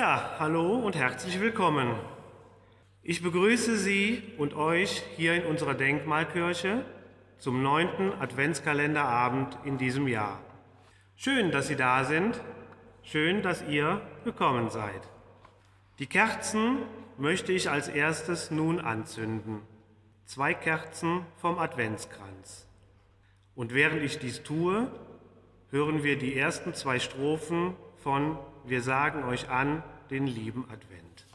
Ja, hallo und herzlich willkommen. Ich begrüße Sie und euch hier in unserer Denkmalkirche zum neunten Adventskalenderabend in diesem Jahr. Schön, dass Sie da sind. Schön, dass ihr gekommen seid. Die Kerzen möchte ich als erstes nun anzünden. Zwei Kerzen vom Adventskranz. Und während ich dies tue, hören wir die ersten zwei Strophen von Wir sagen euch an den lieben Advent.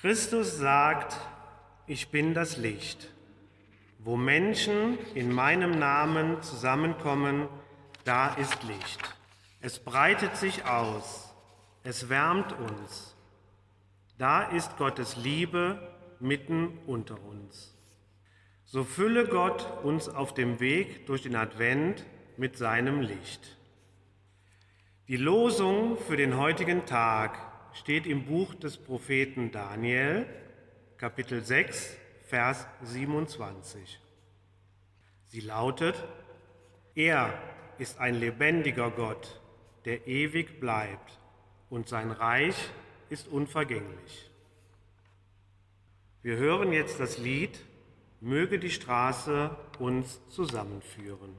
Christus sagt, ich bin das Licht. Wo Menschen in meinem Namen zusammenkommen, da ist Licht. Es breitet sich aus, es wärmt uns. Da ist Gottes Liebe mitten unter uns. So fülle Gott uns auf dem Weg durch den Advent mit seinem Licht. Die Losung für den heutigen Tag steht im Buch des Propheten Daniel, Kapitel 6, Vers 27. Sie lautet, er ist ein lebendiger Gott, der ewig bleibt, und sein Reich ist unvergänglich. Wir hören jetzt das Lied Möge die Straße uns zusammenführen.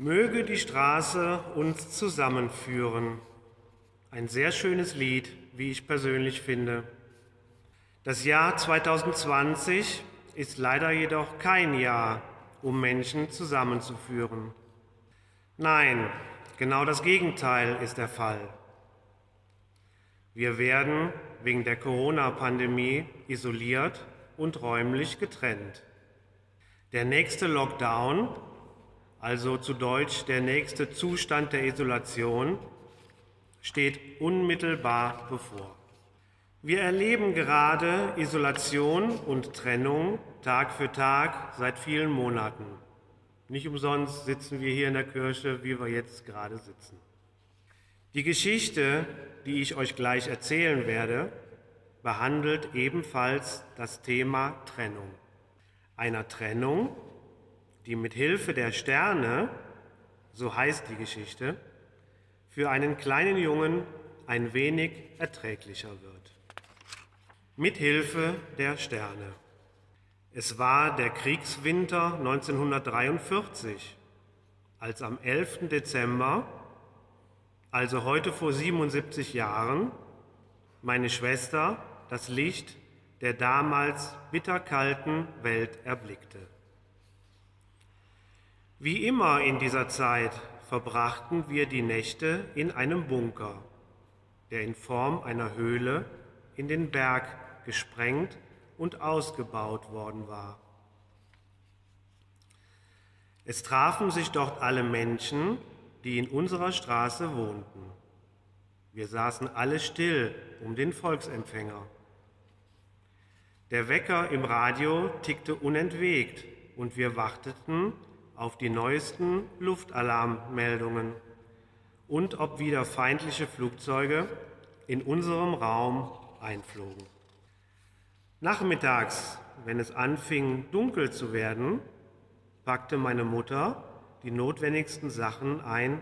Möge die Straße uns zusammenführen. Ein sehr schönes Lied, wie ich persönlich finde. Das Jahr 2020 ist leider jedoch kein Jahr, um Menschen zusammenzuführen. Nein, genau das Gegenteil ist der Fall. Wir werden wegen der Corona-Pandemie isoliert und räumlich getrennt. Der nächste Lockdown, also zu Deutsch der nächste Zustand der Isolation, steht unmittelbar bevor. Wir erleben gerade Isolation und Trennung Tag für Tag seit vielen Monaten. Nicht umsonst sitzen wir hier in der Kirche, wie wir jetzt gerade sitzen. Die Geschichte, die ich euch gleich erzählen werde, behandelt ebenfalls das Thema Trennung. Einer Trennung, die mit Hilfe der Sterne, so heißt die Geschichte, für einen kleinen Jungen ein wenig erträglicher wird mit Hilfe der Sterne. Es war der Kriegswinter 1943, als am 11. Dezember, also heute vor 77 Jahren, meine Schwester das Licht der damals bitterkalten Welt erblickte. Wie immer in dieser Zeit verbrachten wir die Nächte in einem Bunker, der in Form einer Höhle in den Berg gesprengt und ausgebaut worden war. Es trafen sich dort alle Menschen, die in unserer Straße wohnten. Wir saßen alle still um den Volksempfänger. Der Wecker im Radio tickte unentwegt und wir warteten auf die neuesten Luftalarmmeldungen und ob wieder feindliche Flugzeuge in unserem Raum einflogen. Nachmittags, wenn es anfing dunkel zu werden, packte meine Mutter die notwendigsten Sachen ein,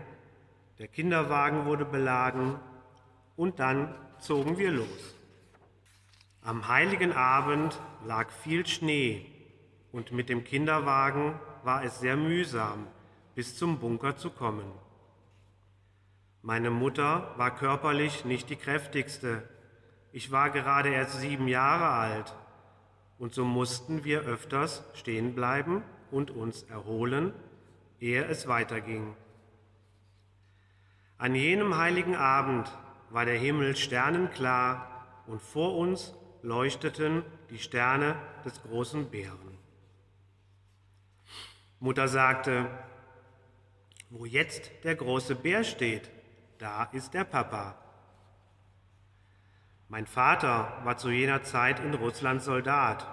der Kinderwagen wurde beladen und dann zogen wir los. Am heiligen Abend lag viel Schnee und mit dem Kinderwagen war es sehr mühsam, bis zum Bunker zu kommen. Meine Mutter war körperlich nicht die kräftigste ich war gerade erst sieben Jahre alt und so mussten wir öfters stehen bleiben und uns erholen, ehe es weiterging. An jenem heiligen Abend war der Himmel sternenklar und vor uns leuchteten die Sterne des großen Bären. Mutter sagte, wo jetzt der große Bär steht, da ist der Papa. Mein Vater war zu jener Zeit in Russland Soldat.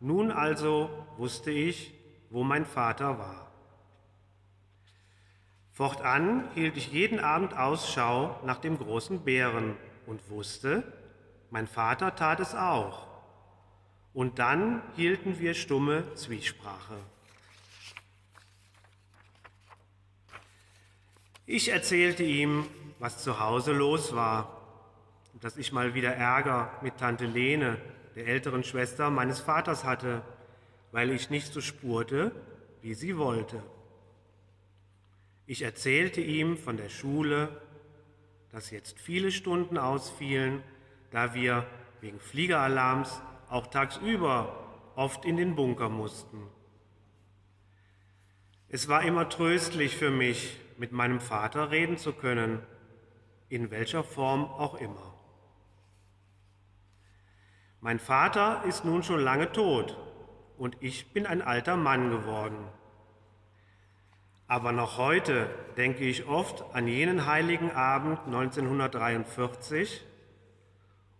Nun also wusste ich, wo mein Vater war. Fortan hielt ich jeden Abend Ausschau nach dem großen Bären und wusste, mein Vater tat es auch. Und dann hielten wir stumme Zwiesprache. Ich erzählte ihm, was zu Hause los war dass ich mal wieder Ärger mit Tante Lene, der älteren Schwester meines Vaters, hatte, weil ich nicht so spurte, wie sie wollte. Ich erzählte ihm von der Schule, dass jetzt viele Stunden ausfielen, da wir wegen Fliegeralarms auch tagsüber oft in den Bunker mussten. Es war immer tröstlich für mich, mit meinem Vater reden zu können, in welcher Form auch immer. Mein Vater ist nun schon lange tot und ich bin ein alter Mann geworden. Aber noch heute denke ich oft an jenen heiligen Abend 1943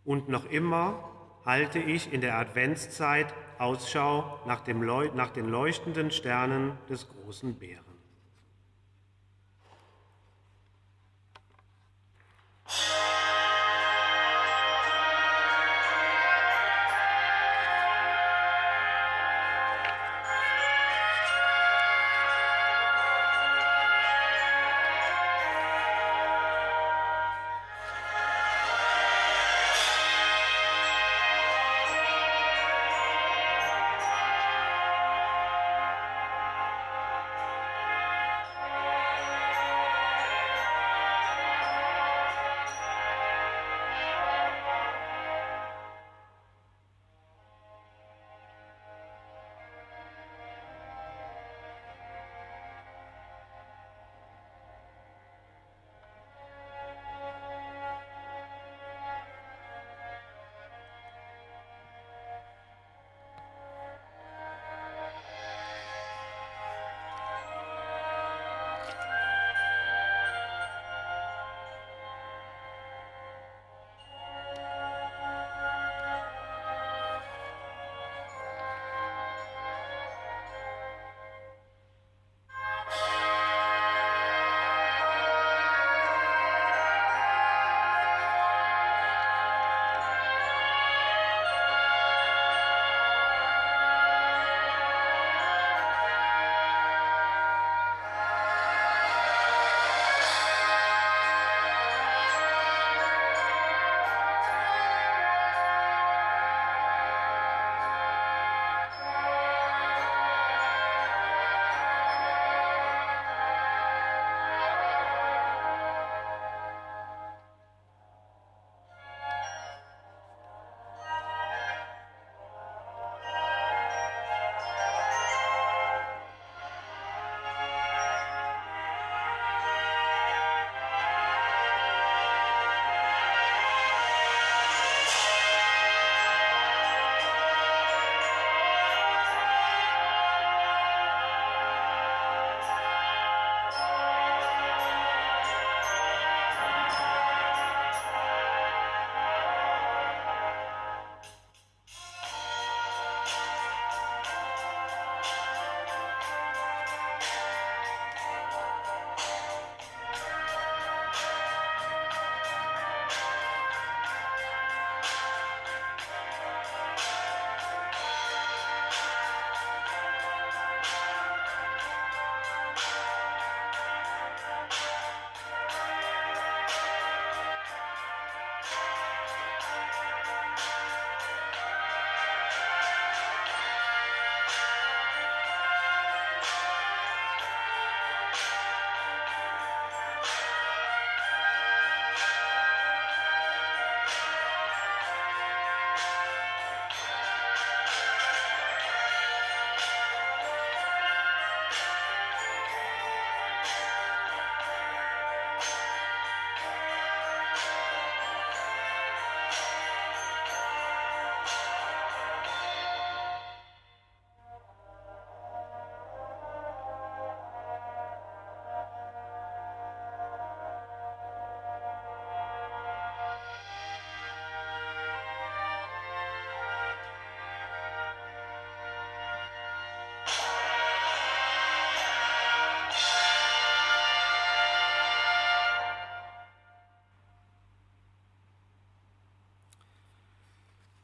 und noch immer halte ich in der Adventszeit Ausschau nach, nach den leuchtenden Sternen des großen Bären.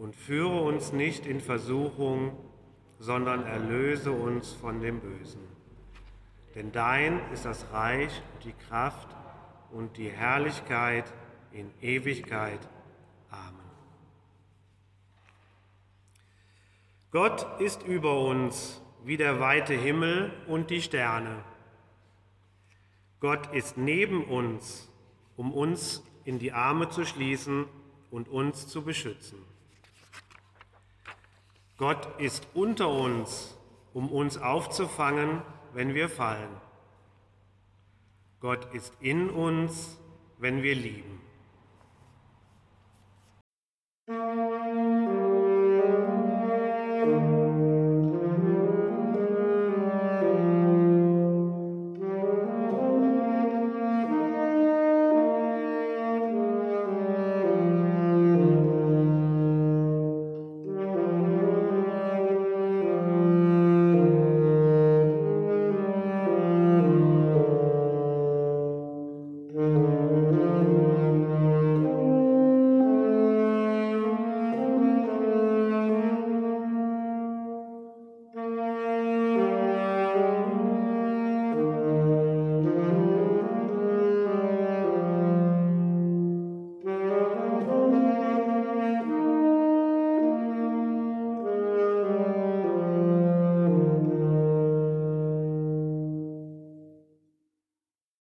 Und führe uns nicht in Versuchung, sondern erlöse uns von dem Bösen. Denn dein ist das Reich, die Kraft und die Herrlichkeit in Ewigkeit. Amen. Gott ist über uns wie der weite Himmel und die Sterne. Gott ist neben uns, um uns in die Arme zu schließen und uns zu beschützen. Gott ist unter uns, um uns aufzufangen, wenn wir fallen. Gott ist in uns, wenn wir lieben.